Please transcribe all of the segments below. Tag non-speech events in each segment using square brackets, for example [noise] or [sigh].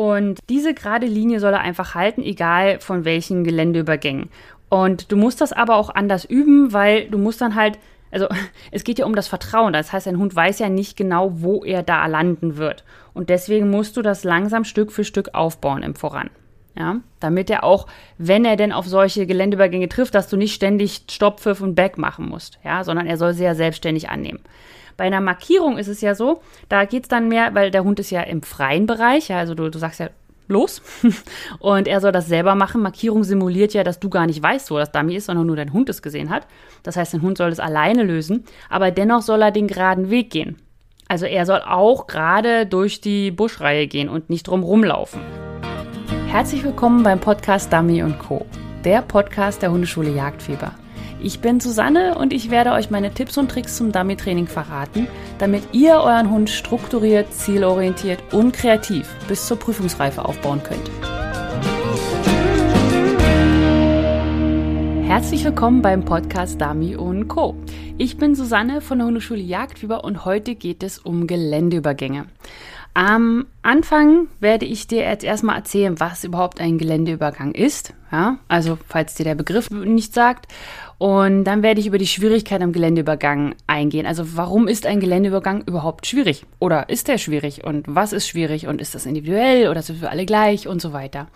Und diese gerade Linie soll er einfach halten, egal von welchen Geländeübergängen. Und du musst das aber auch anders üben, weil du musst dann halt, also [laughs] es geht ja um das Vertrauen. Das heißt, dein Hund weiß ja nicht genau, wo er da landen wird. Und deswegen musst du das langsam Stück für Stück aufbauen im Voran. Ja, damit er auch, wenn er denn auf solche Geländeübergänge trifft, dass du nicht ständig Stopp, Pfiff und Back machen musst, ja, sondern er soll sie ja selbstständig annehmen. Bei einer Markierung ist es ja so, da geht es dann mehr, weil der Hund ist ja im freien Bereich, ja, also du, du sagst ja los [laughs] und er soll das selber machen. Markierung simuliert ja, dass du gar nicht weißt, wo das Dummy ist, sondern nur dein Hund es gesehen hat. Das heißt, dein Hund soll es alleine lösen, aber dennoch soll er den geraden Weg gehen. Also er soll auch gerade durch die Buschreihe gehen und nicht drum rumlaufen. Herzlich willkommen beim Podcast Dummy Co., der Podcast der Hundeschule Jagdfieber. Ich bin Susanne und ich werde euch meine Tipps und Tricks zum Dummy-Training verraten, damit ihr euren Hund strukturiert, zielorientiert und kreativ bis zur Prüfungsreife aufbauen könnt. Herzlich willkommen beim Podcast Dummy Co. Ich bin Susanne von der Hundeschule Jagdfieber und heute geht es um Geländeübergänge. Am Anfang werde ich dir jetzt erstmal erzählen, was überhaupt ein Geländeübergang ist. Ja, also falls dir der Begriff nicht sagt. Und dann werde ich über die Schwierigkeit am Geländeübergang eingehen. Also warum ist ein Geländeübergang überhaupt schwierig? Oder ist der schwierig? Und was ist schwierig? Und ist das individuell oder das für alle gleich und so weiter?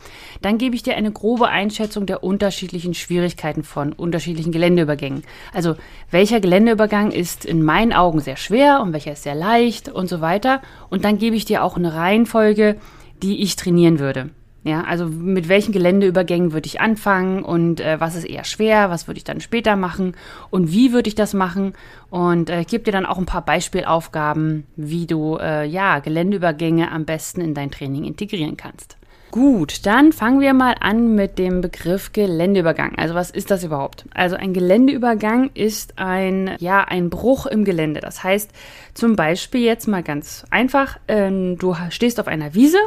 Dann gebe ich dir eine grobe Einschätzung der unterschiedlichen Schwierigkeiten von unterschiedlichen Geländeübergängen. Also welcher Geländeübergang ist in meinen Augen sehr schwer und welcher ist sehr leicht und so weiter. Und dann gebe ich dir auch eine Reihenfolge, die ich trainieren würde. Ja, also mit welchen Geländeübergängen würde ich anfangen und äh, was ist eher schwer, was würde ich dann später machen und wie würde ich das machen und äh, gebe dir dann auch ein paar Beispielaufgaben, wie du äh, ja Geländeübergänge am besten in dein Training integrieren kannst. Gut, dann fangen wir mal an mit dem Begriff Geländeübergang. Also was ist das überhaupt? Also ein Geländeübergang ist ein, ja, ein Bruch im Gelände. Das heißt zum Beispiel jetzt mal ganz einfach, ähm, du stehst auf einer Wiese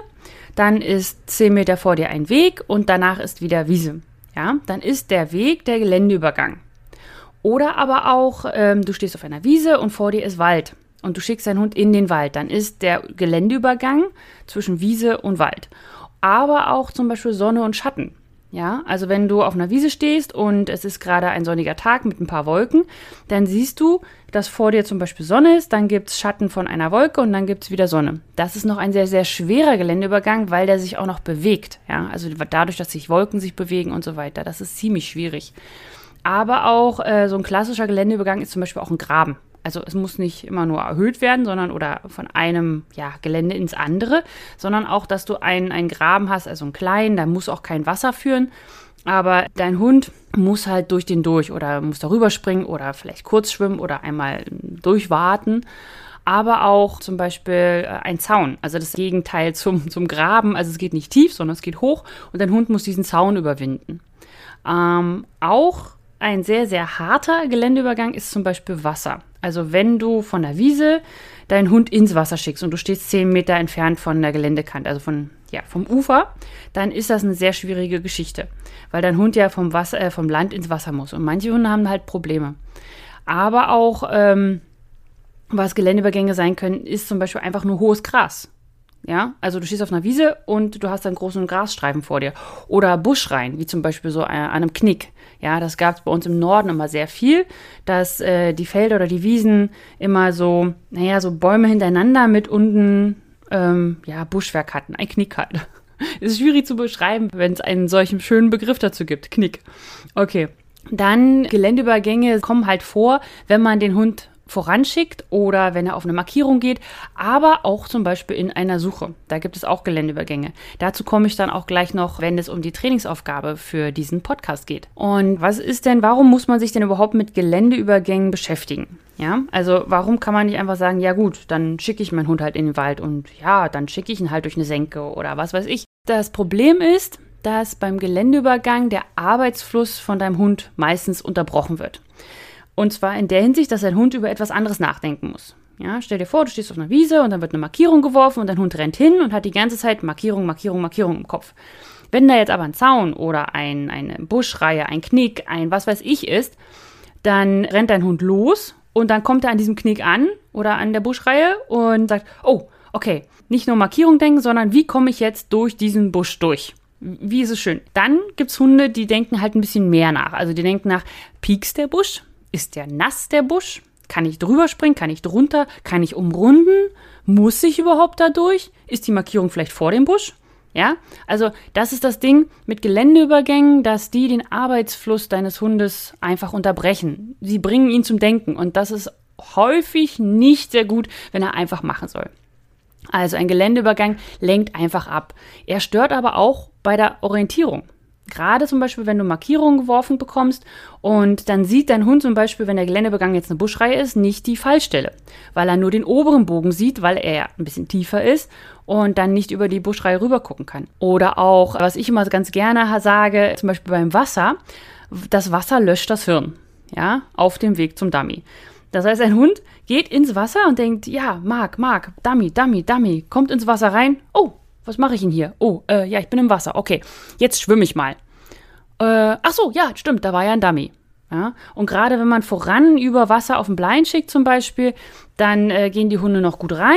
dann ist 10 Meter vor dir ein Weg und danach ist wieder Wiese. Ja, dann ist der Weg der Geländeübergang. Oder aber auch, ähm, du stehst auf einer Wiese und vor dir ist Wald und du schickst deinen Hund in den Wald. Dann ist der Geländeübergang zwischen Wiese und Wald. Aber auch zum Beispiel Sonne und Schatten. Ja, also wenn du auf einer Wiese stehst und es ist gerade ein sonniger Tag mit ein paar Wolken, dann siehst du, dass vor dir zum Beispiel Sonne ist, dann gibt es Schatten von einer Wolke und dann gibt es wieder Sonne. Das ist noch ein sehr, sehr schwerer Geländeübergang, weil der sich auch noch bewegt. Ja, also dadurch, dass sich Wolken sich bewegen und so weiter. Das ist ziemlich schwierig. Aber auch äh, so ein klassischer Geländeübergang ist zum Beispiel auch ein Graben. Also es muss nicht immer nur erhöht werden, sondern oder von einem ja, Gelände ins andere, sondern auch, dass du einen, einen Graben hast, also einen kleinen, da muss auch kein Wasser führen. Aber dein Hund muss halt durch den durch oder muss darüber springen oder vielleicht kurz schwimmen oder einmal durchwarten. Aber auch zum Beispiel äh, ein Zaun, also das Gegenteil [laughs] zum, zum Graben. Also es geht nicht tief, sondern es geht hoch und dein Hund muss diesen Zaun überwinden. Ähm, auch ein sehr, sehr harter Geländeübergang ist zum Beispiel Wasser. Also wenn du von der Wiese deinen Hund ins Wasser schickst und du stehst zehn Meter entfernt von der Geländekante, also von, ja, vom Ufer, dann ist das eine sehr schwierige Geschichte, weil dein Hund ja vom, Wasser, äh, vom Land ins Wasser muss. Und manche Hunde haben halt Probleme. Aber auch, ähm, was Geländeübergänge sein können, ist zum Beispiel einfach nur hohes Gras. Ja, also du stehst auf einer Wiese und du hast einen großen Grasstreifen vor dir. Oder Buschreihen, wie zum Beispiel so an einem Knick. Ja, das gab es bei uns im Norden immer sehr viel, dass äh, die Felder oder die Wiesen immer so, naja, so Bäume hintereinander mit unten, ähm, ja, Buschwerk hatten. Ein Knick halt. [laughs] Ist schwierig zu beschreiben, wenn es einen solchen schönen Begriff dazu gibt. Knick. Okay. Dann Geländeübergänge kommen halt vor, wenn man den Hund voranschickt oder wenn er auf eine Markierung geht, aber auch zum Beispiel in einer Suche. Da gibt es auch Geländeübergänge. Dazu komme ich dann auch gleich noch, wenn es um die Trainingsaufgabe für diesen Podcast geht. Und was ist denn, warum muss man sich denn überhaupt mit Geländeübergängen beschäftigen? Ja, also warum kann man nicht einfach sagen, ja gut, dann schicke ich meinen Hund halt in den Wald und ja, dann schicke ich ihn halt durch eine Senke oder was weiß ich. Das Problem ist, dass beim Geländeübergang der Arbeitsfluss von deinem Hund meistens unterbrochen wird. Und zwar in der Hinsicht, dass dein Hund über etwas anderes nachdenken muss. Ja, stell dir vor, du stehst auf einer Wiese und dann wird eine Markierung geworfen und dein Hund rennt hin und hat die ganze Zeit Markierung, Markierung, Markierung im Kopf. Wenn da jetzt aber ein Zaun oder ein, eine Buschreihe, ein Knick, ein was weiß ich ist, dann rennt dein Hund los und dann kommt er an diesem Knick an oder an der Buschreihe und sagt, oh, okay, nicht nur Markierung denken, sondern wie komme ich jetzt durch diesen Busch durch? Wie ist es schön? Dann gibt es Hunde, die denken halt ein bisschen mehr nach. Also die denken nach, piekst der Busch? Ist der nass, der Busch? Kann ich drüber springen? Kann ich drunter? Kann ich umrunden? Muss ich überhaupt da durch? Ist die Markierung vielleicht vor dem Busch? Ja, also das ist das Ding mit Geländeübergängen, dass die den Arbeitsfluss deines Hundes einfach unterbrechen. Sie bringen ihn zum Denken und das ist häufig nicht sehr gut, wenn er einfach machen soll. Also ein Geländeübergang lenkt einfach ab. Er stört aber auch bei der Orientierung. Gerade zum Beispiel, wenn du Markierungen geworfen bekommst und dann sieht dein Hund zum Beispiel, wenn der Geländeübergang jetzt eine Buschreihe ist, nicht die Fallstelle, weil er nur den oberen Bogen sieht, weil er ein bisschen tiefer ist und dann nicht über die Buschreihe rüber gucken kann. Oder auch, was ich immer ganz gerne sage, zum Beispiel beim Wasser, das Wasser löscht das Hirn, ja, auf dem Weg zum Dummy. Das heißt, ein Hund geht ins Wasser und denkt, ja, Mark, Mark, Dummy, Dummy, Dummy, kommt ins Wasser rein. Oh, was mache ich denn hier? Oh, äh, ja, ich bin im Wasser. Okay, jetzt schwimme ich mal. Äh, ach so, ja, stimmt, da war ja ein Dummy. Ja, und gerade wenn man voran über Wasser auf den Blind schickt zum Beispiel, dann äh, gehen die Hunde noch gut rein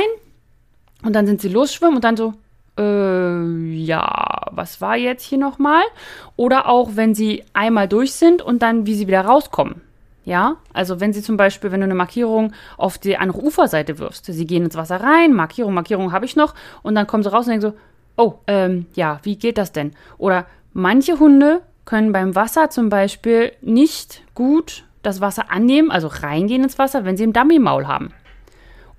und dann sind sie losschwimmen und dann so, äh, ja, was war jetzt hier nochmal? Oder auch, wenn sie einmal durch sind und dann, wie sie wieder rauskommen. Ja, also wenn sie zum Beispiel, wenn du eine Markierung auf die andere Uferseite wirfst, sie gehen ins Wasser rein, Markierung, Markierung habe ich noch, und dann kommen sie raus und denken so, oh, ähm, ja, wie geht das denn? Oder manche Hunde können beim Wasser zum Beispiel nicht gut das Wasser annehmen, also reingehen ins Wasser, wenn sie ein Dummy-Maul haben.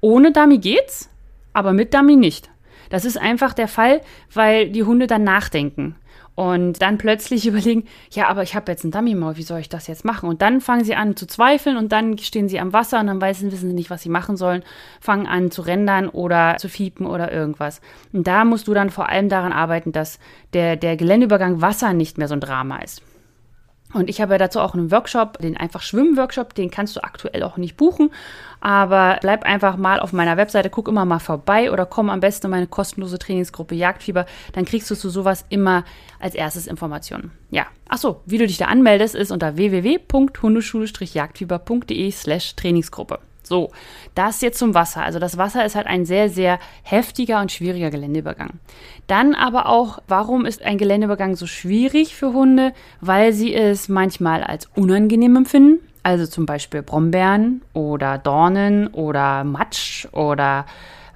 Ohne Dummy geht's, aber mit Dummy nicht. Das ist einfach der Fall, weil die Hunde dann nachdenken und dann plötzlich [laughs] überlegen, ja, aber ich habe jetzt ein Dummy-Maul, wie soll ich das jetzt machen? Und dann fangen sie an zu zweifeln und dann stehen sie am Wasser und dann wissen, wissen sie nicht, was sie machen sollen, fangen an zu rendern oder zu fiepen oder irgendwas. Und da musst du dann vor allem daran arbeiten, dass der, der Geländeübergang Wasser nicht mehr so ein Drama ist. Und ich habe dazu auch einen Workshop, den einfach Schwimmen-Workshop, den kannst du aktuell auch nicht buchen. Aber bleib einfach mal auf meiner Webseite, guck immer mal vorbei oder komm am besten in meine kostenlose Trainingsgruppe Jagdfieber. Dann kriegst du zu sowas immer als erstes Informationen. Ja. Achso, wie du dich da anmeldest, ist unter www.hundeschule-jagdfieber.de slash Trainingsgruppe. So, das jetzt zum Wasser. Also das Wasser ist halt ein sehr, sehr heftiger und schwieriger Geländeübergang. Dann aber auch, warum ist ein Geländeübergang so schwierig für Hunde? Weil sie es manchmal als unangenehm empfinden. Also zum Beispiel Brombeeren oder Dornen oder Matsch oder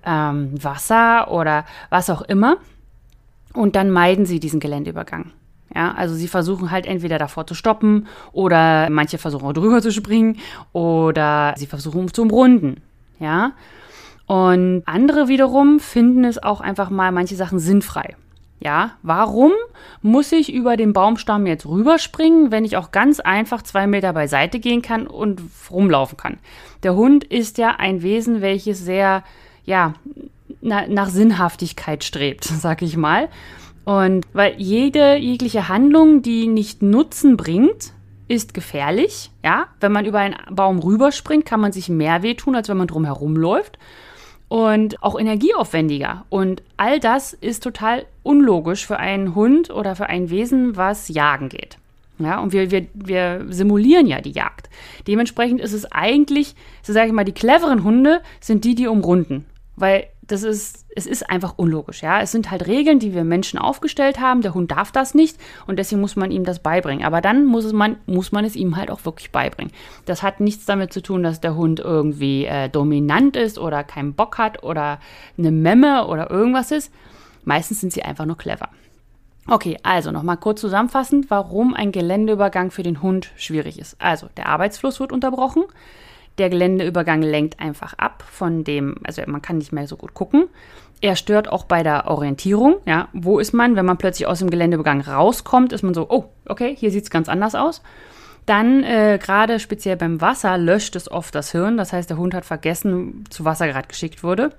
ähm, Wasser oder was auch immer. Und dann meiden sie diesen Geländeübergang. Ja, also sie versuchen halt entweder davor zu stoppen oder manche versuchen auch drüber zu springen oder sie versuchen zu umrunden. Ja. Und andere wiederum finden es auch einfach mal manche Sachen sinnfrei. Ja, warum muss ich über den Baumstamm jetzt rüberspringen, wenn ich auch ganz einfach zwei Meter beiseite gehen kann und rumlaufen kann? Der Hund ist ja ein Wesen, welches sehr, ja, na, nach Sinnhaftigkeit strebt, [laughs] sag ich mal. Und weil jede jegliche Handlung, die nicht Nutzen bringt, ist gefährlich. Ja, wenn man über einen Baum rüberspringt, kann man sich mehr wehtun, als wenn man drum herum läuft. Und auch energieaufwendiger. Und all das ist total unlogisch für einen Hund oder für ein Wesen, was jagen geht. Ja, und wir, wir, wir simulieren ja die Jagd. Dementsprechend ist es eigentlich, so sage ich mal, die cleveren Hunde sind die, die umrunden. Weil das ist, es ist einfach unlogisch, ja. Es sind halt Regeln, die wir Menschen aufgestellt haben. Der Hund darf das nicht und deswegen muss man ihm das beibringen. Aber dann muss, es man, muss man es ihm halt auch wirklich beibringen. Das hat nichts damit zu tun, dass der Hund irgendwie äh, dominant ist oder keinen Bock hat oder eine Memme oder irgendwas ist. Meistens sind sie einfach nur clever. Okay, also nochmal kurz zusammenfassend, warum ein Geländeübergang für den Hund schwierig ist. Also, der Arbeitsfluss wird unterbrochen. Der Geländeübergang lenkt einfach ab von dem, also man kann nicht mehr so gut gucken. Er stört auch bei der Orientierung. Ja, wo ist man? Wenn man plötzlich aus dem Geländeübergang rauskommt, ist man so, oh, okay, hier sieht es ganz anders aus. Dann äh, gerade speziell beim Wasser löscht es oft das Hirn. Das heißt, der Hund hat vergessen, zu Wasser gerade geschickt wurde.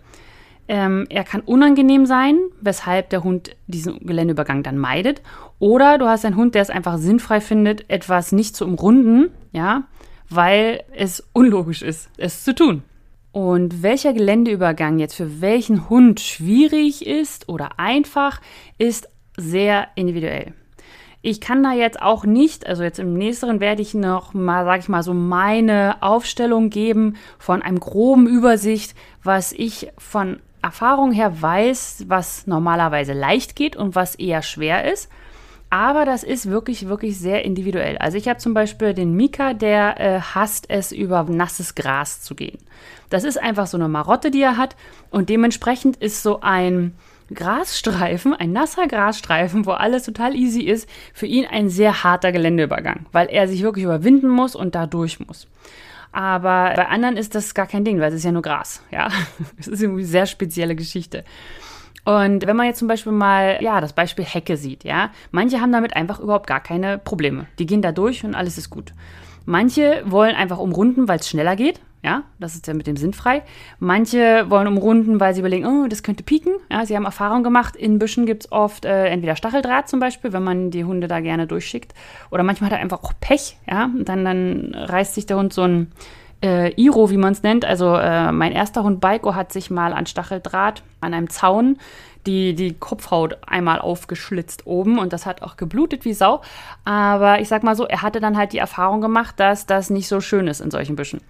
Ähm, er kann unangenehm sein, weshalb der Hund diesen Geländeübergang dann meidet. Oder du hast einen Hund, der es einfach sinnfrei findet, etwas nicht zu umrunden, ja, weil es unlogisch ist, es zu tun. Und welcher Geländeübergang jetzt für welchen Hund schwierig ist oder einfach, ist sehr individuell. Ich kann da jetzt auch nicht, also jetzt im nächsten werde ich noch mal, sage ich mal, so meine Aufstellung geben von einem groben Übersicht, was ich von Erfahrung her weiß, was normalerweise leicht geht und was eher schwer ist. Aber das ist wirklich, wirklich sehr individuell. Also ich habe zum Beispiel den Mika, der äh, hasst es, über nasses Gras zu gehen. Das ist einfach so eine Marotte, die er hat. Und dementsprechend ist so ein Grasstreifen, ein nasser Grasstreifen, wo alles total easy ist, für ihn ein sehr harter Geländeübergang, weil er sich wirklich überwinden muss und da durch muss. Aber bei anderen ist das gar kein Ding, weil es ist ja nur Gras. Ja, [laughs] es ist irgendwie eine sehr spezielle Geschichte. Und wenn man jetzt zum Beispiel mal, ja, das Beispiel Hecke sieht, ja, manche haben damit einfach überhaupt gar keine Probleme. Die gehen da durch und alles ist gut. Manche wollen einfach umrunden, weil es schneller geht. Ja, das ist ja mit dem Sinn frei. Manche wollen umrunden, weil sie überlegen, oh, das könnte pieken. Ja, sie haben Erfahrung gemacht. In Büschen gibt es oft äh, entweder Stacheldraht zum Beispiel, wenn man die Hunde da gerne durchschickt. Oder manchmal hat er einfach auch Pech. Ja, dann, dann reißt sich der Hund so ein äh, Iro, wie man es nennt. Also äh, mein erster Hund Baiko hat sich mal an Stacheldraht an einem Zaun die, die Kopfhaut einmal aufgeschlitzt oben und das hat auch geblutet wie Sau. Aber ich sag mal so, er hatte dann halt die Erfahrung gemacht, dass das nicht so schön ist in solchen Büschen.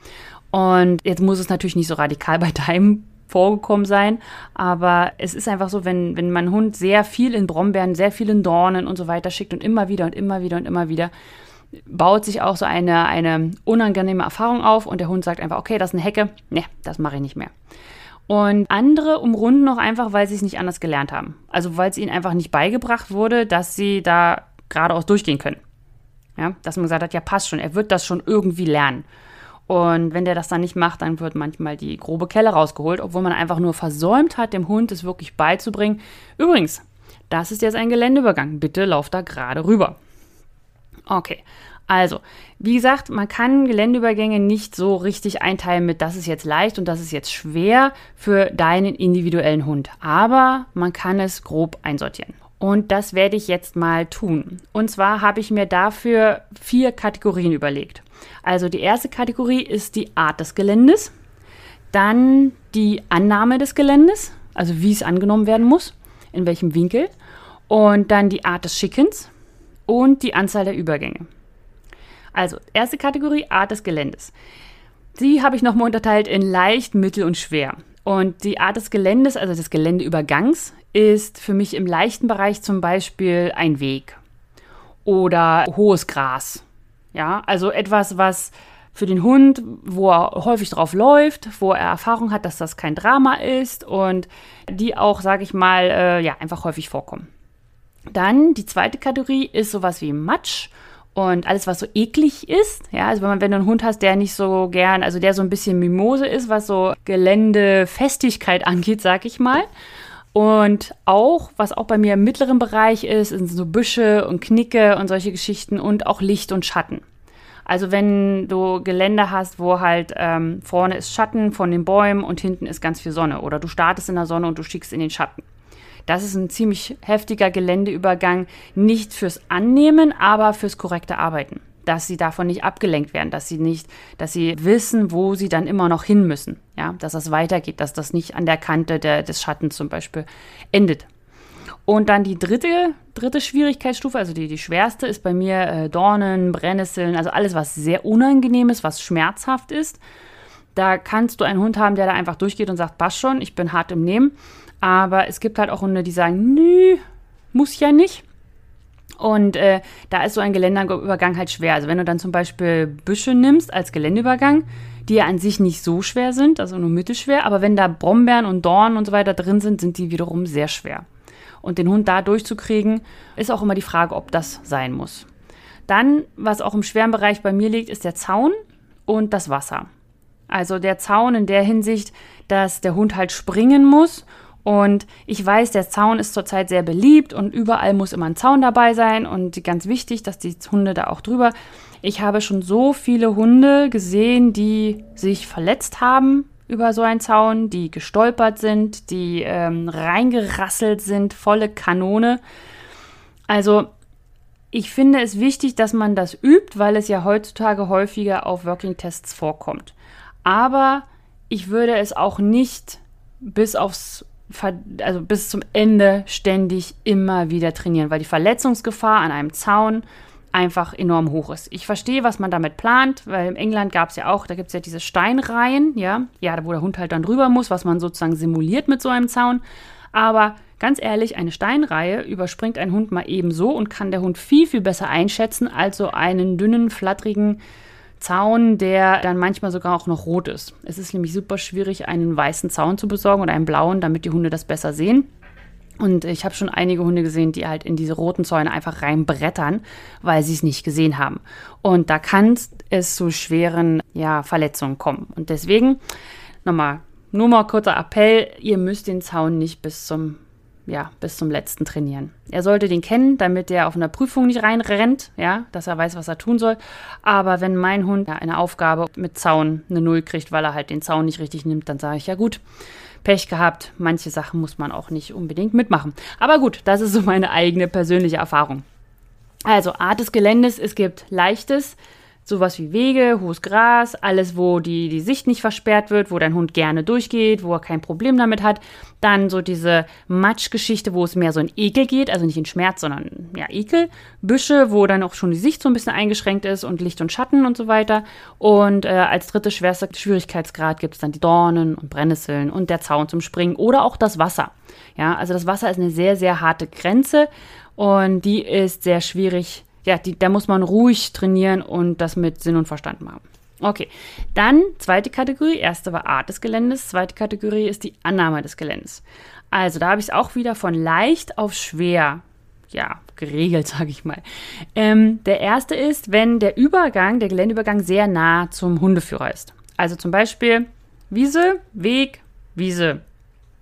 Und jetzt muss es natürlich nicht so radikal [laughs] bei deinem vorgekommen sein, aber es ist einfach so, wenn, wenn mein Hund sehr viel in Brombeeren, sehr viel in Dornen und so weiter schickt und immer wieder und immer wieder und immer wieder, baut sich auch so eine, eine unangenehme Erfahrung auf und der Hund sagt einfach, okay, das ist eine Hecke, ne, das mache ich nicht mehr. Und andere umrunden noch einfach, weil sie es nicht anders gelernt haben. Also weil es ihnen einfach nicht beigebracht wurde, dass sie da geradeaus durchgehen können. Ja, dass man gesagt hat, ja, passt schon, er wird das schon irgendwie lernen. Und wenn der das dann nicht macht, dann wird manchmal die grobe Kelle rausgeholt, obwohl man einfach nur versäumt hat, dem Hund es wirklich beizubringen. Übrigens, das ist jetzt ein Geländeübergang. Bitte lauf da gerade rüber. Okay, also, wie gesagt, man kann Geländeübergänge nicht so richtig einteilen mit, das ist jetzt leicht und das ist jetzt schwer für deinen individuellen Hund. Aber man kann es grob einsortieren. Und das werde ich jetzt mal tun. Und zwar habe ich mir dafür vier Kategorien überlegt. Also die erste Kategorie ist die Art des Geländes, dann die Annahme des Geländes, also wie es angenommen werden muss, in welchem Winkel, und dann die Art des Schickens und die Anzahl der Übergänge. Also, erste Kategorie, Art des Geländes. Die habe ich nochmal unterteilt in leicht, mittel und schwer. Und die Art des Geländes, also des Geländeübergangs, ist für mich im leichten Bereich zum Beispiel ein Weg oder hohes Gras. Ja, also etwas, was für den Hund, wo er häufig drauf läuft, wo er Erfahrung hat, dass das kein Drama ist und die auch, sage ich mal, äh, ja, einfach häufig vorkommen. Dann die zweite Kategorie ist sowas wie Matsch und alles, was so eklig ist, ja, also wenn, man, wenn du einen Hund hast, der nicht so gern, also der so ein bisschen Mimose ist, was so Geländefestigkeit [laughs] angeht, sag ich mal. Und auch, was auch bei mir im mittleren Bereich ist, sind so Büsche und Knicke und solche Geschichten und auch Licht und Schatten. Also wenn du Gelände hast, wo halt ähm, vorne ist Schatten von den Bäumen und hinten ist ganz viel Sonne oder du startest in der Sonne und du schickst in den Schatten. Das ist ein ziemlich heftiger Geländeübergang, nicht fürs Annehmen, aber fürs korrekte Arbeiten. Dass sie davon nicht abgelenkt werden, dass sie nicht, dass sie wissen, wo sie dann immer noch hin müssen. Ja, dass das weitergeht, dass das nicht an der Kante der, des Schattens zum Beispiel endet. Und dann die dritte, dritte Schwierigkeitsstufe, also die, die schwerste, ist bei mir äh, Dornen, Brennnesseln, also alles, was sehr unangenehm ist, was schmerzhaft ist. Da kannst du einen Hund haben, der da einfach durchgeht und sagt, passt schon, ich bin hart im Nehmen. Aber es gibt halt auch Hunde, die sagen, nö, muss ja nicht. Und äh, da ist so ein Geländeübergang halt schwer. Also wenn du dann zum Beispiel Büsche nimmst als Geländeübergang, die ja an sich nicht so schwer sind, also nur mittelschwer, aber wenn da Brombeeren und Dornen und so weiter drin sind, sind die wiederum sehr schwer. Und den Hund da durchzukriegen, ist auch immer die Frage, ob das sein muss. Dann, was auch im schweren Bereich bei mir liegt, ist der Zaun und das Wasser. Also der Zaun in der Hinsicht, dass der Hund halt springen muss und ich weiß, der Zaun ist zurzeit sehr beliebt und überall muss immer ein Zaun dabei sein und ganz wichtig, dass die Hunde da auch drüber. Ich habe schon so viele Hunde gesehen, die sich verletzt haben über so einen Zaun, die gestolpert sind, die ähm, reingerasselt sind, volle Kanone. Also ich finde es wichtig, dass man das übt, weil es ja heutzutage häufiger auf Working Tests vorkommt. Aber ich würde es auch nicht bis aufs also bis zum Ende ständig immer wieder trainieren, weil die Verletzungsgefahr an einem Zaun einfach enorm hoch ist. Ich verstehe, was man damit plant, weil in England gab es ja auch, da gibt es ja diese Steinreihen, ja, ja, wo der Hund halt dann drüber muss, was man sozusagen simuliert mit so einem Zaun. Aber ganz ehrlich, eine Steinreihe überspringt ein Hund mal ebenso und kann der Hund viel, viel besser einschätzen als so einen dünnen, flatterigen Zaun, der dann manchmal sogar auch noch rot ist. Es ist nämlich super schwierig, einen weißen Zaun zu besorgen oder einen blauen, damit die Hunde das besser sehen. Und ich habe schon einige Hunde gesehen, die halt in diese roten Zäune einfach reinbrettern, weil sie es nicht gesehen haben. Und da kann es zu schweren ja, Verletzungen kommen. Und deswegen nochmal, nur mal kurzer Appell, ihr müsst den Zaun nicht bis zum ja, bis zum letzten trainieren. Er sollte den kennen, damit er auf einer Prüfung nicht reinrennt, ja, dass er weiß, was er tun soll. Aber wenn mein Hund ja, eine Aufgabe mit Zaun eine Null kriegt, weil er halt den Zaun nicht richtig nimmt, dann sage ich ja gut, Pech gehabt. Manche Sachen muss man auch nicht unbedingt mitmachen. Aber gut, das ist so meine eigene persönliche Erfahrung. Also Art des Geländes, es gibt leichtes, sowas wie Wege, hohes Gras, alles, wo die, die Sicht nicht versperrt wird, wo dein Hund gerne durchgeht, wo er kein Problem damit hat. Dann so diese Matschgeschichte, wo es mehr so in Ekel geht, also nicht in Schmerz, sondern ja, Ekel. Büsche, wo dann auch schon die Sicht so ein bisschen eingeschränkt ist und Licht und Schatten und so weiter. Und äh, als dritte schwerster Schwierigkeitsgrad gibt es dann die Dornen und Brennnesseln und der Zaun zum Springen oder auch das Wasser. Ja, also das Wasser ist eine sehr, sehr harte Grenze und die ist sehr schwierig ja, die, da muss man ruhig trainieren und das mit Sinn und Verstand machen. Okay, dann zweite Kategorie. Erste war Art des Geländes. Zweite Kategorie ist die Annahme des Geländes. Also da habe ich es auch wieder von leicht auf schwer, ja, geregelt, [laughs] sage ich mal. Ähm, der erste ist, wenn der Übergang, der Geländeübergang sehr nah zum Hundeführer ist. Also zum Beispiel Wiese, Weg, Wiese,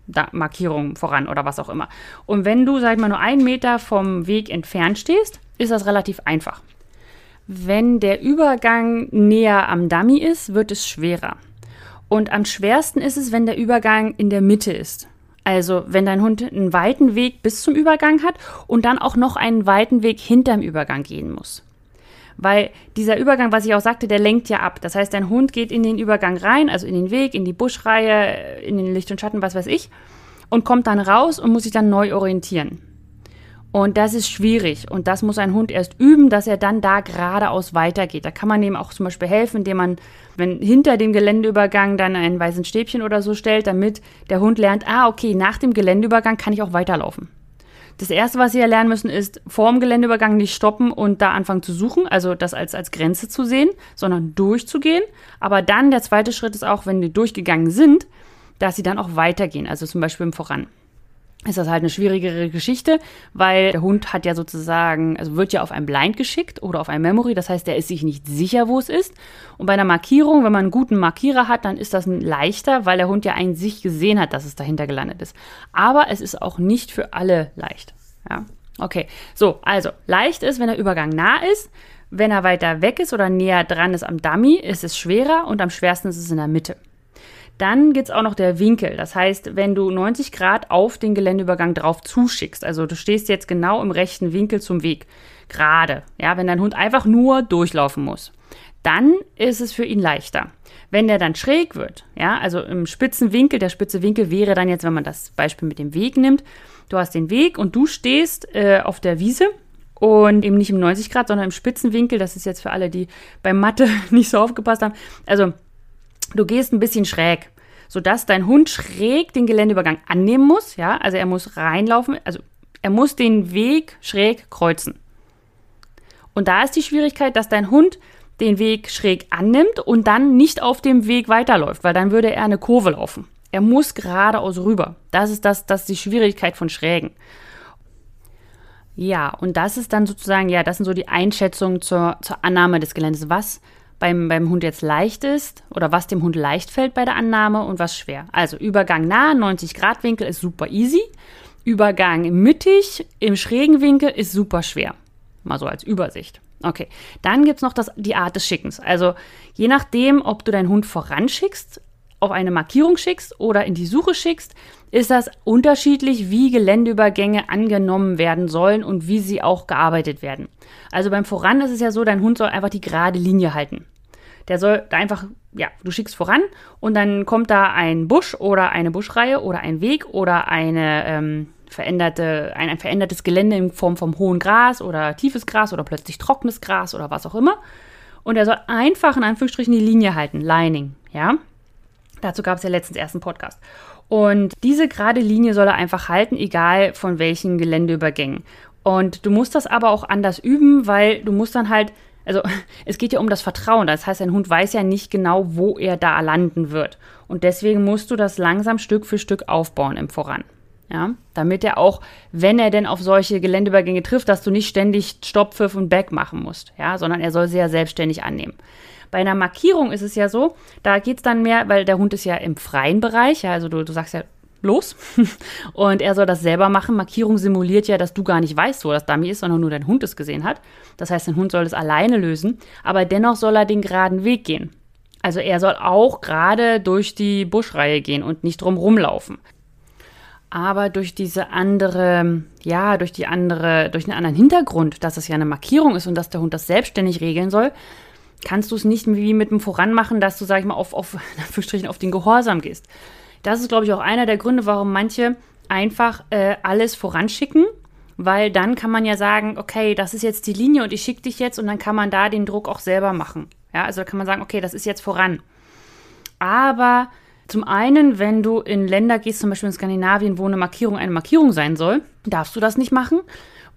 da, Markierung voran oder was auch immer. Und wenn du, sag ich mal, nur einen Meter vom Weg entfernt stehst, ist das relativ einfach. Wenn der Übergang näher am Dummy ist, wird es schwerer. Und am schwersten ist es, wenn der Übergang in der Mitte ist. Also wenn dein Hund einen weiten Weg bis zum Übergang hat und dann auch noch einen weiten Weg hinterm Übergang gehen muss. Weil dieser Übergang, was ich auch sagte, der lenkt ja ab. Das heißt, dein Hund geht in den Übergang rein, also in den Weg, in die Buschreihe, in den Licht und Schatten, was weiß ich, und kommt dann raus und muss sich dann neu orientieren. Und das ist schwierig. Und das muss ein Hund erst üben, dass er dann da geradeaus weitergeht. Da kann man ihm auch zum Beispiel helfen, indem man, wenn hinter dem Geländeübergang dann ein weißen Stäbchen oder so stellt, damit der Hund lernt, ah, okay, nach dem Geländeübergang kann ich auch weiterlaufen. Das erste, was sie ja lernen müssen, ist vor dem Geländeübergang nicht stoppen und da anfangen zu suchen, also das als, als Grenze zu sehen, sondern durchzugehen. Aber dann der zweite Schritt ist auch, wenn die durchgegangen sind, dass sie dann auch weitergehen, also zum Beispiel im Voran ist das halt eine schwierigere Geschichte, weil der Hund hat ja sozusagen, also wird ja auf ein Blind geschickt oder auf ein Memory, das heißt, der ist sich nicht sicher, wo es ist. Und bei einer Markierung, wenn man einen guten Markierer hat, dann ist das leichter, weil der Hund ja eigentlich sich gesehen hat, dass es dahinter gelandet ist. Aber es ist auch nicht für alle leicht. Ja, okay. So, also leicht ist, wenn der Übergang nah ist. Wenn er weiter weg ist oder näher dran ist am Dummy, ist es schwerer und am schwersten ist es in der Mitte. Dann gibt es auch noch der Winkel. Das heißt, wenn du 90 Grad auf den Geländeübergang drauf zuschickst, also du stehst jetzt genau im rechten Winkel zum Weg, gerade, ja, wenn dein Hund einfach nur durchlaufen muss, dann ist es für ihn leichter. Wenn der dann schräg wird, ja, also im spitzen Winkel, der spitze Winkel wäre dann jetzt, wenn man das Beispiel mit dem Weg nimmt, du hast den Weg und du stehst äh, auf der Wiese und eben nicht im 90 Grad, sondern im spitzen Winkel. Das ist jetzt für alle, die beim Mathe [laughs] nicht so aufgepasst haben. Also Du gehst ein bisschen schräg, sodass dein Hund schräg den Geländeübergang annehmen muss. Ja, also er muss reinlaufen, also er muss den Weg schräg kreuzen. Und da ist die Schwierigkeit, dass dein Hund den Weg schräg annimmt und dann nicht auf dem Weg weiterläuft, weil dann würde er eine Kurve laufen. Er muss geradeaus rüber. Das ist das, das ist die Schwierigkeit von Schrägen. Ja, und das ist dann sozusagen, ja, das sind so die Einschätzungen zur, zur Annahme des Geländes. Was beim, beim Hund jetzt leicht ist oder was dem Hund leicht fällt bei der Annahme und was schwer. Also Übergang nah, 90 Grad Winkel ist super easy. Übergang mittig, im schrägen Winkel ist super schwer. Mal so als Übersicht. Okay, dann gibt es noch das, die Art des Schickens. Also je nachdem, ob du deinen Hund voranschickst, auf eine Markierung schickst oder in die Suche schickst, ist das unterschiedlich, wie Geländeübergänge angenommen werden sollen und wie sie auch gearbeitet werden. Also beim Voran ist es ja so, dein Hund soll einfach die gerade Linie halten. Der soll da einfach, ja, du schickst voran und dann kommt da ein Busch oder eine Buschreihe oder ein Weg oder eine, ähm, veränderte, ein, ein verändertes Gelände in Form von hohem Gras oder tiefes Gras oder plötzlich trockenes Gras oder was auch immer. Und er soll einfach in Anführungsstrichen die Linie halten, Lining, ja. Dazu gab es ja letztens erst einen Podcast. Und diese gerade Linie soll er einfach halten, egal von welchen Geländeübergängen. Und du musst das aber auch anders üben, weil du musst dann halt, also [laughs] es geht ja um das Vertrauen. Das heißt, ein Hund weiß ja nicht genau, wo er da landen wird. Und deswegen musst du das langsam Stück für Stück aufbauen im Voran. Ja, damit er auch, wenn er denn auf solche Geländeübergänge trifft, dass du nicht ständig Stopp, Pfiff und Back machen musst, ja, sondern er soll sie ja selbstständig annehmen. Bei einer Markierung ist es ja so, da geht es dann mehr, weil der Hund ist ja im freien Bereich, ja, also du, du sagst ja los [laughs] und er soll das selber machen. Markierung simuliert ja, dass du gar nicht weißt, wo das Dummy ist, sondern nur dein Hund es gesehen hat. Das heißt, dein Hund soll es alleine lösen, aber dennoch soll er den geraden Weg gehen. Also er soll auch gerade durch die Buschreihe gehen und nicht drum rumlaufen aber durch diese andere, ja, durch die andere, durch einen anderen Hintergrund, dass es ja eine Markierung ist und dass der Hund das selbstständig regeln soll, kannst du es nicht wie mit dem Voranmachen, dass du, sag ich mal, auf, auf, auf den Gehorsam gehst. Das ist, glaube ich, auch einer der Gründe, warum manche einfach äh, alles voranschicken, weil dann kann man ja sagen, okay, das ist jetzt die Linie und ich schicke dich jetzt und dann kann man da den Druck auch selber machen. Ja, also da kann man sagen, okay, das ist jetzt voran. Aber zum einen, wenn du in Länder gehst, zum Beispiel in Skandinavien, wo eine Markierung eine Markierung sein soll, darfst du das nicht machen.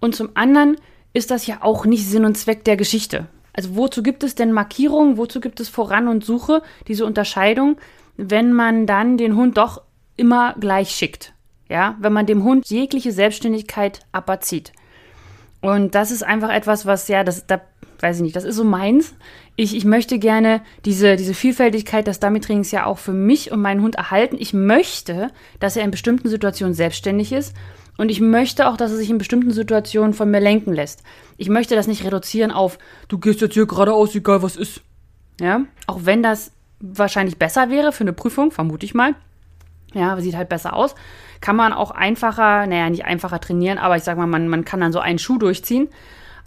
Und zum anderen ist das ja auch nicht Sinn und Zweck der Geschichte. Also wozu gibt es denn Markierungen, wozu gibt es Voran und Suche, diese Unterscheidung, wenn man dann den Hund doch immer gleich schickt? Ja, wenn man dem Hund jegliche Selbstständigkeit aberzieht. Und das ist einfach etwas, was ja, das, da weiß ich nicht, das ist so meins. Ich, ich möchte gerne diese, diese Vielfältigkeit des Dummy-Trainings ja auch für mich und meinen Hund erhalten. Ich möchte, dass er in bestimmten Situationen selbstständig ist. Und ich möchte auch, dass er sich in bestimmten Situationen von mir lenken lässt. Ich möchte das nicht reduzieren auf, du gehst jetzt hier geradeaus, egal was ist. Ja, auch wenn das wahrscheinlich besser wäre für eine Prüfung, vermute ich mal. Ja, sieht halt besser aus. Kann man auch einfacher, naja, nicht einfacher trainieren, aber ich sag mal, man, man kann dann so einen Schuh durchziehen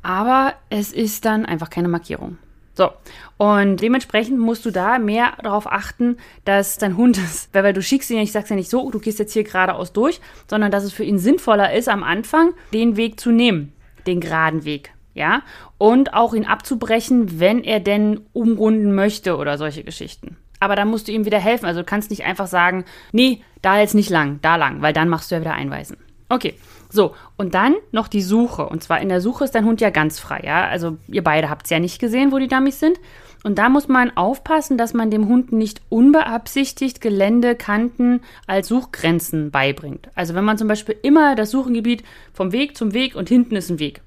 aber es ist dann einfach keine Markierung. So, und dementsprechend musst du da mehr darauf achten, dass dein Hund [laughs] ist, weil, du schickst ihn ja, ich sag's ja nicht so, du gehst jetzt hier geradeaus durch, sondern dass es für ihn sinnvoller ist, am Anfang den Weg zu nehmen, den geraden Weg, ja, und auch ihn abzubrechen, wenn er denn umrunden möchte oder solche Geschichten. Aber da musst du ihm wieder helfen, also du kannst nicht einfach sagen, nee, da jetzt nicht lang, da lang, weil dann machst du ja wieder einweisen. Okay, so, und dann noch die Suche. Und zwar in der Suche ist dein Hund ja ganz frei, ja. Also ihr beide habt es ja nicht gesehen, wo die Dummies sind. Und da muss man aufpassen, dass man dem Hund nicht unbeabsichtigt Gelände, Kanten als Suchgrenzen beibringt. Also wenn man zum Beispiel immer das Suchengebiet vom Weg zum Weg und hinten ist ein Weg.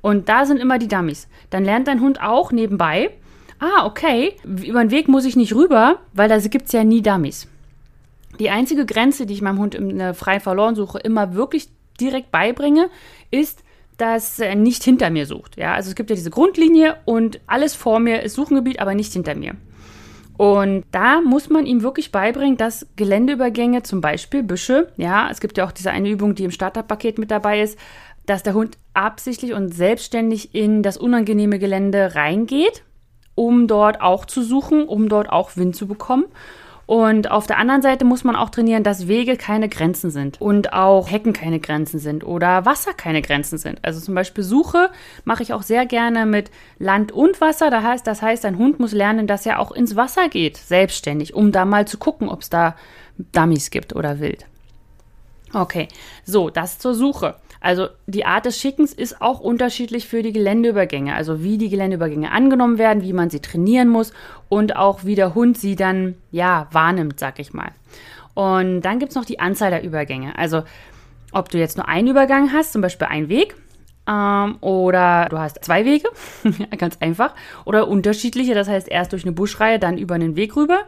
Und da sind immer die Dummies. Dann lernt dein Hund auch nebenbei, ah, okay, über den Weg muss ich nicht rüber, weil da gibt es ja nie Dummies. Die einzige Grenze, die ich meinem Hund in der freien Verlorensuche immer wirklich direkt beibringe, ist, dass er nicht hinter mir sucht. Ja, also es gibt ja diese Grundlinie und alles vor mir ist Suchengebiet, aber nicht hinter mir. Und da muss man ihm wirklich beibringen, dass Geländeübergänge, zum Beispiel Büsche, ja, es gibt ja auch diese eine Übung, die im Starterpaket mit dabei ist, dass der Hund absichtlich und selbstständig in das unangenehme Gelände reingeht, um dort auch zu suchen, um dort auch Wind zu bekommen. Und auf der anderen Seite muss man auch trainieren, dass Wege keine Grenzen sind und auch Hecken keine Grenzen sind oder Wasser keine Grenzen sind. Also zum Beispiel Suche mache ich auch sehr gerne mit Land und Wasser. Das heißt, das heißt, ein Hund muss lernen, dass er auch ins Wasser geht, selbstständig, um da mal zu gucken, ob es da Dummies gibt oder Wild. Okay, so, das zur Suche. Also die Art des Schickens ist auch unterschiedlich für die Geländeübergänge. Also wie die Geländeübergänge angenommen werden, wie man sie trainieren muss und auch wie der Hund sie dann ja wahrnimmt, sag ich mal. Und dann gibt es noch die Anzahl der Übergänge. Also ob du jetzt nur einen Übergang hast, zum Beispiel einen Weg, ähm, oder du hast zwei Wege, [laughs] ganz einfach, oder unterschiedliche, das heißt erst durch eine Buschreihe, dann über einen Weg rüber.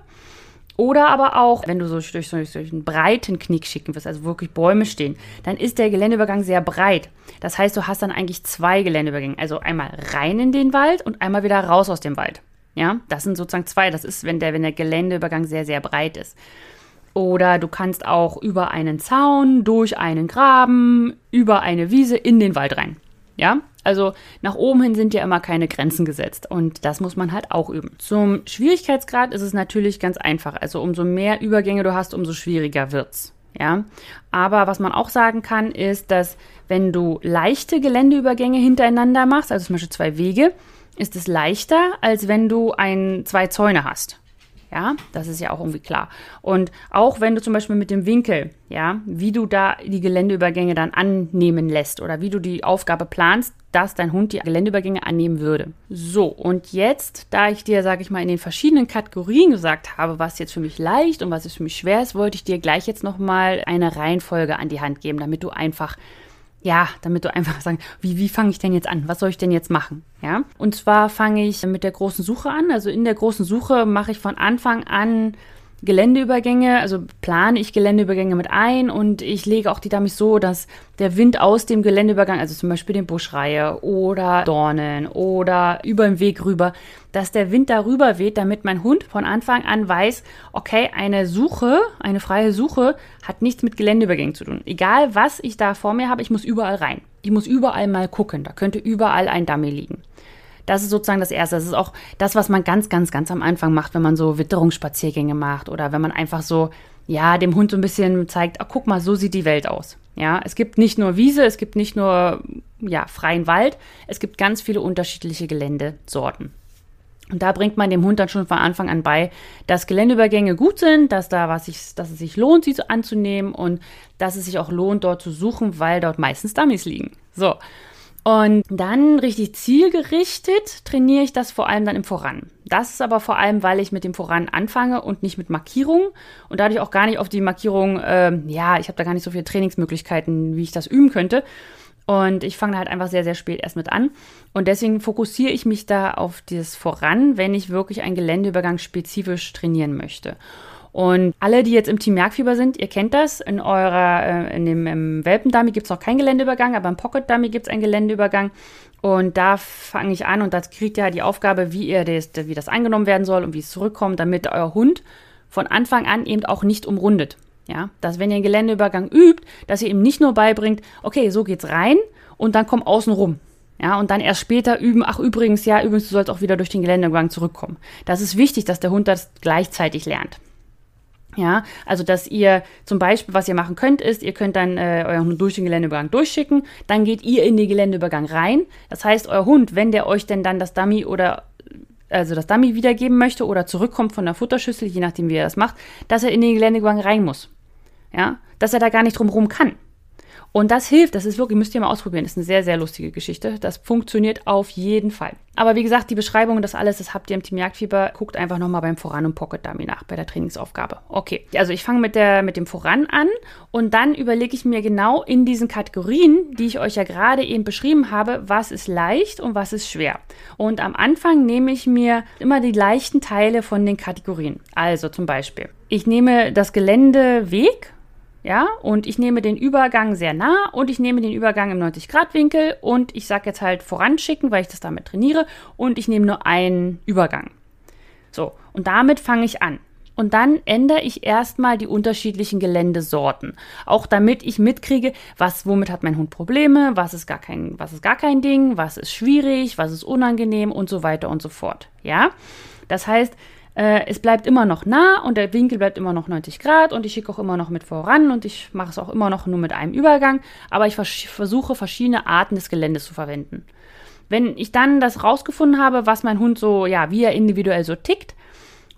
Oder aber auch, wenn du so durch, durch, durch einen breiten Knick schicken wirst, also wirklich Bäume stehen, dann ist der Geländeübergang sehr breit. Das heißt, du hast dann eigentlich zwei Geländeübergänge. Also einmal rein in den Wald und einmal wieder raus aus dem Wald. Ja, das sind sozusagen zwei. Das ist, wenn der, wenn der Geländeübergang sehr, sehr breit ist. Oder du kannst auch über einen Zaun, durch einen Graben, über eine Wiese in den Wald rein. Ja, also nach oben hin sind ja immer keine Grenzen gesetzt und das muss man halt auch üben. Zum Schwierigkeitsgrad ist es natürlich ganz einfach. Also umso mehr Übergänge du hast, umso schwieriger wird's. Ja, aber was man auch sagen kann, ist, dass wenn du leichte Geländeübergänge hintereinander machst, also zum Beispiel zwei Wege, ist es leichter, als wenn du ein, zwei Zäune hast. Ja, das ist ja auch irgendwie klar. Und auch wenn du zum Beispiel mit dem Winkel, ja, wie du da die Geländeübergänge dann annehmen lässt oder wie du die Aufgabe planst, dass dein Hund die Geländeübergänge annehmen würde. So, und jetzt, da ich dir, sage ich mal, in den verschiedenen Kategorien gesagt habe, was jetzt für mich leicht und was jetzt für mich schwer ist, wollte ich dir gleich jetzt nochmal eine Reihenfolge an die Hand geben, damit du einfach ja, damit du einfach sagen, wie, wie fange ich denn jetzt an? Was soll ich denn jetzt machen? Ja. Und zwar fange ich mit der großen Suche an. Also in der großen Suche mache ich von Anfang an Geländeübergänge, also plane ich Geländeübergänge mit ein und ich lege auch die Dummies so, dass der Wind aus dem Geländeübergang, also zum Beispiel den Buschreihe oder Dornen oder über den Weg rüber, dass der Wind darüber weht, damit mein Hund von Anfang an weiß, okay, eine Suche, eine freie Suche hat nichts mit Geländeübergängen zu tun. Egal was ich da vor mir habe, ich muss überall rein. Ich muss überall mal gucken. Da könnte überall ein Dummy liegen. Das ist sozusagen das Erste. Das ist auch das, was man ganz, ganz, ganz am Anfang macht, wenn man so Witterungsspaziergänge macht oder wenn man einfach so, ja, dem Hund so ein bisschen zeigt, oh, guck mal, so sieht die Welt aus. Ja, es gibt nicht nur Wiese, es gibt nicht nur, ja, freien Wald, es gibt ganz viele unterschiedliche Geländesorten. Und da bringt man dem Hund dann schon von Anfang an bei, dass Geländeübergänge gut sind, dass da was sich, dass es sich lohnt, sie anzunehmen und dass es sich auch lohnt, dort zu suchen, weil dort meistens Dummies liegen. So. Und dann richtig zielgerichtet trainiere ich das vor allem dann im Voran. Das ist aber vor allem, weil ich mit dem Voran anfange und nicht mit Markierung und dadurch auch gar nicht auf die Markierung, äh, ja, ich habe da gar nicht so viele Trainingsmöglichkeiten, wie ich das üben könnte. Und ich fange halt einfach sehr, sehr spät erst mit an. Und deswegen fokussiere ich mich da auf das Voran, wenn ich wirklich einen Geländeübergang spezifisch trainieren möchte. Und alle, die jetzt im Team Merkfieber sind, ihr kennt das. In eurer, äh, in dem im Welpendummy gibt es noch keinen Geländeübergang, aber im Pocket Dummy gibt es einen Geländeübergang. Und da fange ich an und da kriegt ihr halt die Aufgabe, wie ihr das, wie das angenommen werden soll und wie es zurückkommt, damit euer Hund von Anfang an eben auch nicht umrundet. Ja, dass wenn ihr einen Geländeübergang übt, dass ihr ihm nicht nur beibringt, okay, so geht's rein und dann komm außen rum. Ja, und dann erst später üben, ach übrigens, ja, übrigens, du sollst auch wieder durch den Geländeübergang zurückkommen. Das ist wichtig, dass der Hund das gleichzeitig lernt. Ja, also dass ihr zum Beispiel, was ihr machen könnt, ist, ihr könnt dann äh, euren Hund durch den Geländeübergang durchschicken, dann geht ihr in den Geländeübergang rein. Das heißt, euer Hund, wenn der euch denn dann das Dummy oder also das Dummy wiedergeben möchte oder zurückkommt von der Futterschüssel, je nachdem wie er das macht, dass er in den Geländeübergang rein muss. Ja, dass er da gar nicht drum rum kann. Und das hilft, das ist wirklich, müsst ihr mal ausprobieren, das ist eine sehr, sehr lustige Geschichte. Das funktioniert auf jeden Fall. Aber wie gesagt, die Beschreibung und das alles, das habt ihr im Team Jagdfieber. Guckt einfach nochmal beim Voran und Pocket Dummy nach, bei der Trainingsaufgabe. Okay, also ich fange mit, mit dem Voran an und dann überlege ich mir genau in diesen Kategorien, die ich euch ja gerade eben beschrieben habe, was ist leicht und was ist schwer. Und am Anfang nehme ich mir immer die leichten Teile von den Kategorien. Also zum Beispiel, ich nehme das Geländeweg ja, und ich nehme den Übergang sehr nah und ich nehme den Übergang im 90-Grad-Winkel und ich sage jetzt halt voranschicken, weil ich das damit trainiere und ich nehme nur einen Übergang. So, und damit fange ich an. Und dann ändere ich erstmal die unterschiedlichen Geländesorten. Auch damit ich mitkriege, was, womit hat mein Hund Probleme, was ist gar kein, was ist gar kein Ding, was ist schwierig, was ist unangenehm und so weiter und so fort. Ja? Das heißt, äh, es bleibt immer noch nah und der Winkel bleibt immer noch 90 Grad und ich schicke auch immer noch mit voran und ich mache es auch immer noch nur mit einem Übergang, aber ich vers versuche verschiedene Arten des Geländes zu verwenden. Wenn ich dann das rausgefunden habe, was mein Hund so, ja, wie er individuell so tickt,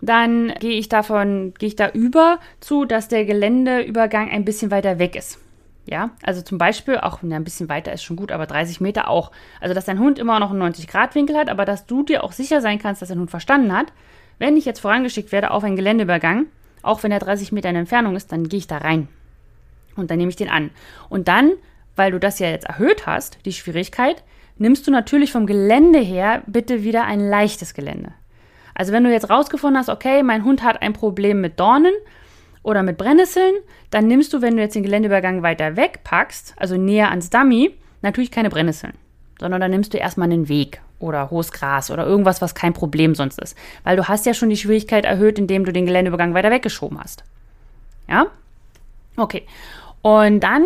dann gehe ich davon, gehe ich da über zu, dass der Geländeübergang ein bisschen weiter weg ist. Ja, also zum Beispiel, auch ja, ein bisschen weiter ist schon gut, aber 30 Meter auch. Also, dass dein Hund immer noch einen 90-Grad-Winkel hat, aber dass du dir auch sicher sein kannst, dass dein Hund verstanden hat, wenn ich jetzt vorangeschickt werde auf einen Geländeübergang, auch wenn er 30 Meter in Entfernung ist, dann gehe ich da rein. Und dann nehme ich den an. Und dann, weil du das ja jetzt erhöht hast, die Schwierigkeit, nimmst du natürlich vom Gelände her bitte wieder ein leichtes Gelände. Also wenn du jetzt rausgefunden hast, okay, mein Hund hat ein Problem mit Dornen oder mit Brennnesseln, dann nimmst du, wenn du jetzt den Geländeübergang weiter wegpackst, also näher ans Dummy, natürlich keine Brennnesseln, sondern dann nimmst du erstmal einen Weg oder hohes Gras oder irgendwas, was kein Problem sonst ist. Weil du hast ja schon die Schwierigkeit erhöht, indem du den Geländeübergang weiter weggeschoben hast. Ja? Okay. Und dann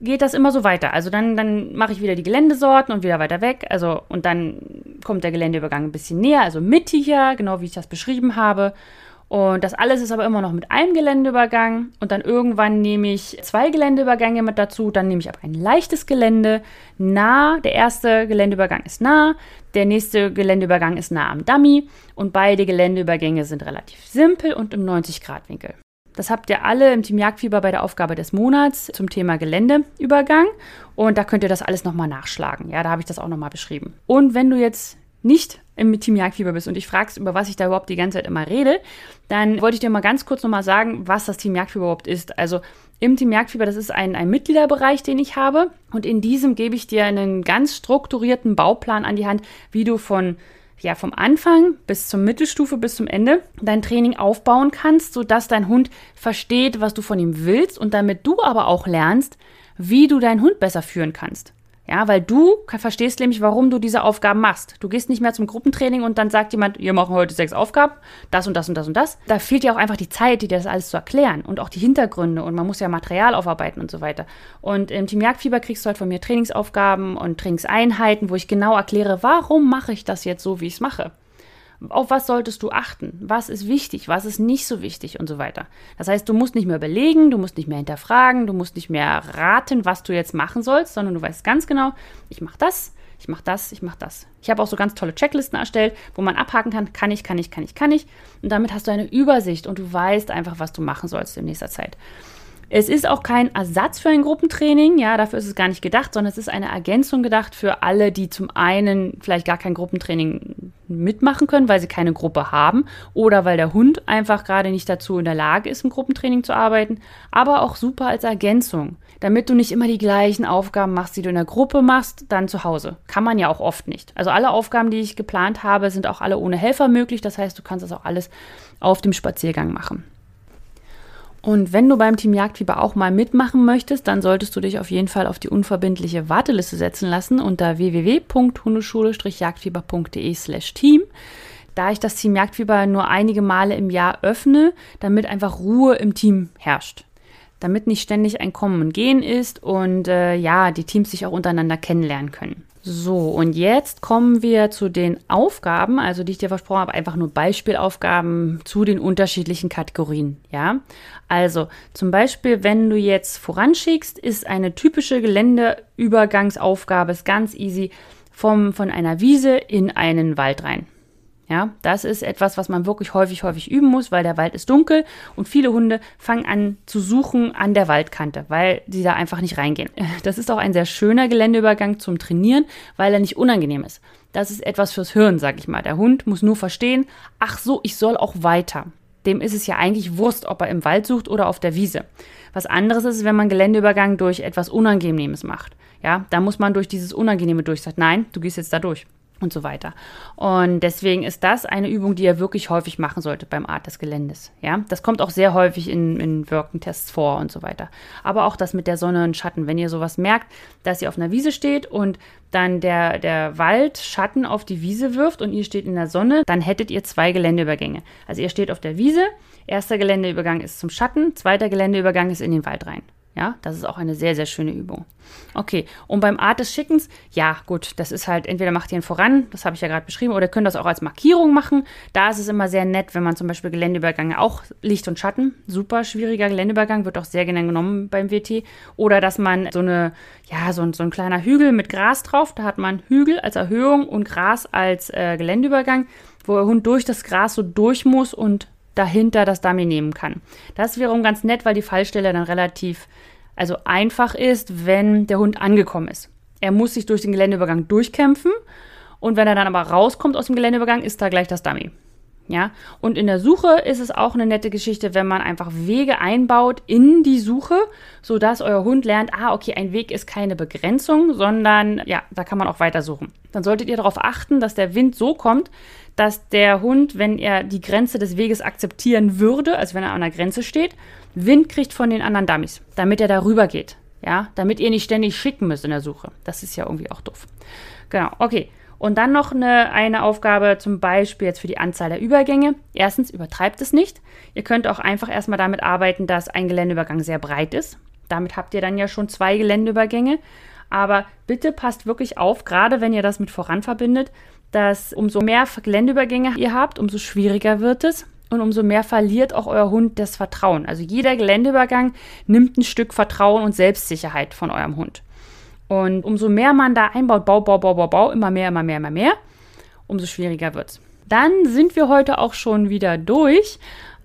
geht das immer so weiter. Also dann, dann mache ich wieder die Geländesorten und wieder weiter weg. Also, und dann kommt der Geländeübergang ein bisschen näher, also mittiger, genau wie ich das beschrieben habe. Und das alles ist aber immer noch mit einem Geländeübergang. Und dann irgendwann nehme ich zwei Geländeübergänge mit dazu. Dann nehme ich aber ein leichtes Gelände nah. Der erste Geländeübergang ist nah. Der nächste Geländeübergang ist nah am Dummy. Und beide Geländeübergänge sind relativ simpel und im 90-Grad-Winkel. Das habt ihr alle im Team Jagdfieber bei der Aufgabe des Monats zum Thema Geländeübergang. Und da könnt ihr das alles nochmal nachschlagen. Ja, da habe ich das auch nochmal beschrieben. Und wenn du jetzt nicht im Team Jagdfieber bist und dich fragst, über was ich da überhaupt die ganze Zeit immer rede, dann wollte ich dir mal ganz kurz nochmal sagen, was das Team Jagdfieber überhaupt ist. Also im Team Jagdfieber, das ist ein, ein Mitgliederbereich, den ich habe. Und in diesem gebe ich dir einen ganz strukturierten Bauplan an die Hand, wie du von ja, vom Anfang bis zur Mittelstufe bis zum Ende dein Training aufbauen kannst, sodass dein Hund versteht, was du von ihm willst und damit du aber auch lernst, wie du deinen Hund besser führen kannst. Ja, weil du verstehst nämlich, warum du diese Aufgaben machst. Du gehst nicht mehr zum Gruppentraining und dann sagt jemand, wir machen heute sechs Aufgaben, das und das und das und das. Da fehlt ja auch einfach die Zeit, dir das alles zu erklären und auch die Hintergründe und man muss ja Material aufarbeiten und so weiter. Und im Team Jagdfieber kriegst du halt von mir Trainingsaufgaben und Trainingseinheiten, wo ich genau erkläre, warum mache ich das jetzt so, wie ich es mache auf was solltest du achten? Was ist wichtig? Was ist nicht so wichtig und so weiter. Das heißt, du musst nicht mehr überlegen, du musst nicht mehr hinterfragen, du musst nicht mehr raten, was du jetzt machen sollst, sondern du weißt ganz genau, ich mache das, ich mache das, ich mache das. Ich habe auch so ganz tolle Checklisten erstellt, wo man abhaken kann, kann ich, kann ich, kann ich, kann ich. Und damit hast du eine Übersicht und du weißt einfach, was du machen sollst in nächster Zeit. Es ist auch kein Ersatz für ein Gruppentraining, ja, dafür ist es gar nicht gedacht, sondern es ist eine Ergänzung gedacht für alle, die zum einen vielleicht gar kein Gruppentraining mitmachen können, weil sie keine Gruppe haben oder weil der Hund einfach gerade nicht dazu in der Lage ist, im Gruppentraining zu arbeiten, aber auch super als Ergänzung, damit du nicht immer die gleichen Aufgaben machst, die du in der Gruppe machst, dann zu Hause. Kann man ja auch oft nicht. Also alle Aufgaben, die ich geplant habe, sind auch alle ohne Helfer möglich, das heißt, du kannst das auch alles auf dem Spaziergang machen. Und wenn du beim Team Jagdfieber auch mal mitmachen möchtest, dann solltest du dich auf jeden Fall auf die unverbindliche Warteliste setzen lassen unter www.hundeschule-jagdfieber.de/team. Da ich das Team Jagdfieber nur einige Male im Jahr öffne, damit einfach Ruhe im Team herrscht. Damit nicht ständig ein Kommen und Gehen ist und äh, ja, die Teams sich auch untereinander kennenlernen können. So, und jetzt kommen wir zu den Aufgaben, also die ich dir versprochen habe, einfach nur Beispielaufgaben zu den unterschiedlichen Kategorien, ja. Also zum Beispiel, wenn du jetzt voranschickst, ist eine typische Geländeübergangsaufgabe, ist ganz easy, vom, von einer Wiese in einen Wald rein. Ja, das ist etwas, was man wirklich häufig, häufig üben muss, weil der Wald ist dunkel und viele Hunde fangen an zu suchen an der Waldkante, weil sie da einfach nicht reingehen. [laughs] Das ist auch ein sehr schöner Geländeübergang zum Trainieren, weil er nicht unangenehm ist. Das ist etwas fürs Hirn, sag ich mal. Der Hund muss nur verstehen, ach so, ich soll auch weiter. Dem ist es ja eigentlich Wurst, ob er im Wald sucht oder auf der Wiese. Was anderes ist, wenn man Geländeübergang durch etwas Unangenehmes macht. Ja, da muss man durch dieses Unangenehme durch. Sagt, nein, du gehst jetzt da durch und so weiter. Und deswegen ist das eine Übung, die ihr wirklich häufig machen solltet beim Art des Geländes. Ja, das kommt auch sehr häufig in, in Wirkentests vor und so weiter. Aber auch das mit der Sonne und Schatten. Wenn ihr sowas merkt, dass ihr auf einer Wiese steht und dann der, der Wald Schatten auf die Wiese wirft und ihr steht in der Sonne, dann hättet ihr zwei Geländeübergänge. Also ihr steht auf der Wiese, erster Geländeübergang ist zum Schatten, zweiter Geländeübergang ist in den Wald rein. Ja, das ist auch eine sehr, sehr schöne Übung. Okay, und beim Art des Schickens, ja, gut, das ist halt, entweder macht ihr ihn voran, das habe ich ja gerade beschrieben, oder ihr könnt das auch als Markierung machen. Da ist es immer sehr nett, wenn man zum Beispiel Geländeübergänge, auch Licht und Schatten, super schwieriger Geländeübergang, wird auch sehr gerne genommen beim WT. Oder dass man so eine, ja, so ein, so ein kleiner Hügel mit Gras drauf, da hat man Hügel als Erhöhung und Gras als äh, Geländeübergang, wo der Hund durch das Gras so durch muss und dahinter das Dummy nehmen kann. Das wäre ganz nett, weil die Fallstelle dann relativ also einfach ist, wenn der Hund angekommen ist. Er muss sich durch den Geländeübergang durchkämpfen und wenn er dann aber rauskommt aus dem Geländeübergang, ist da gleich das Dummy. Ja, und in der Suche ist es auch eine nette Geschichte, wenn man einfach Wege einbaut in die Suche, sodass euer Hund lernt, ah, okay, ein Weg ist keine Begrenzung, sondern ja, da kann man auch weiter suchen. Dann solltet ihr darauf achten, dass der Wind so kommt, dass der Hund, wenn er die Grenze des Weges akzeptieren würde, also wenn er an der Grenze steht, Wind kriegt von den anderen Dummies, damit er darüber geht. Ja, damit ihr nicht ständig schicken müsst in der Suche. Das ist ja irgendwie auch doof. Genau, okay. Und dann noch eine, eine Aufgabe zum Beispiel jetzt für die Anzahl der Übergänge. Erstens, übertreibt es nicht. Ihr könnt auch einfach erstmal damit arbeiten, dass ein Geländeübergang sehr breit ist. Damit habt ihr dann ja schon zwei Geländeübergänge. Aber bitte passt wirklich auf, gerade wenn ihr das mit voran verbindet, dass umso mehr Geländeübergänge ihr habt, umso schwieriger wird es. und umso mehr verliert auch euer Hund das Vertrauen. Also jeder Geländeübergang nimmt ein Stück Vertrauen und Selbstsicherheit von eurem Hund. Und umso mehr man da einbaut, Bau, Bau, Bau, Bau, Bau, immer mehr, immer mehr, immer mehr, umso schwieriger wird es. Dann sind wir heute auch schon wieder durch.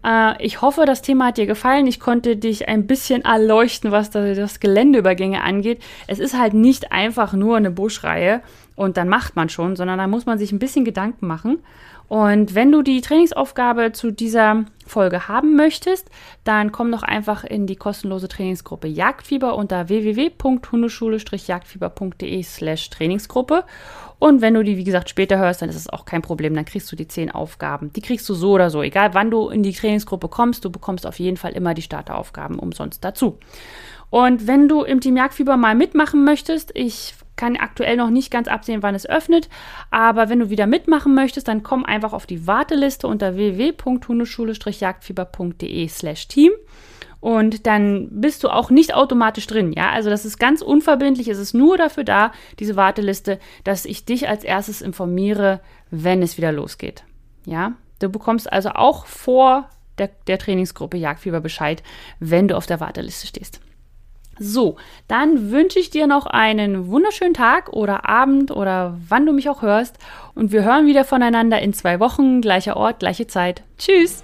Äh, ich hoffe, das Thema hat dir gefallen. Ich konnte dich ein bisschen erleuchten, was das Geländeübergänge angeht. Es ist halt nicht einfach nur eine Buschreihe und dann macht man schon, sondern da muss man sich ein bisschen Gedanken machen. Und wenn du die Trainingsaufgabe zu dieser Folge haben möchtest, dann komm doch einfach in die kostenlose Trainingsgruppe Jagdfieber unter www.hundeschule-jagdfieber.de slash Trainingsgruppe. Und wenn du die, wie gesagt, später hörst, dann ist es auch kein Problem. Dann kriegst du die zehn Aufgaben. Die kriegst du so oder so. Egal wann du in die Trainingsgruppe kommst, du bekommst auf jeden Fall immer die Starteraufgaben umsonst dazu. Und wenn du im Team Jagdfieber mal mitmachen möchtest, ich kann aktuell noch nicht ganz absehen, wann es öffnet. Aber wenn du wieder mitmachen möchtest, dann komm einfach auf die Warteliste unter www.hundeschule-jagdfieber.de slash team. Und dann bist du auch nicht automatisch drin, ja. Also das ist ganz unverbindlich. Es ist nur dafür da, diese Warteliste, dass ich dich als erstes informiere, wenn es wieder losgeht. Ja. Du bekommst also auch vor der, der Trainingsgruppe Jagdfieber Bescheid, wenn du auf der Warteliste stehst. So, dann wünsche ich dir noch einen wunderschönen Tag oder Abend oder wann du mich auch hörst. Und wir hören wieder voneinander in zwei Wochen, gleicher Ort, gleiche Zeit. Tschüss!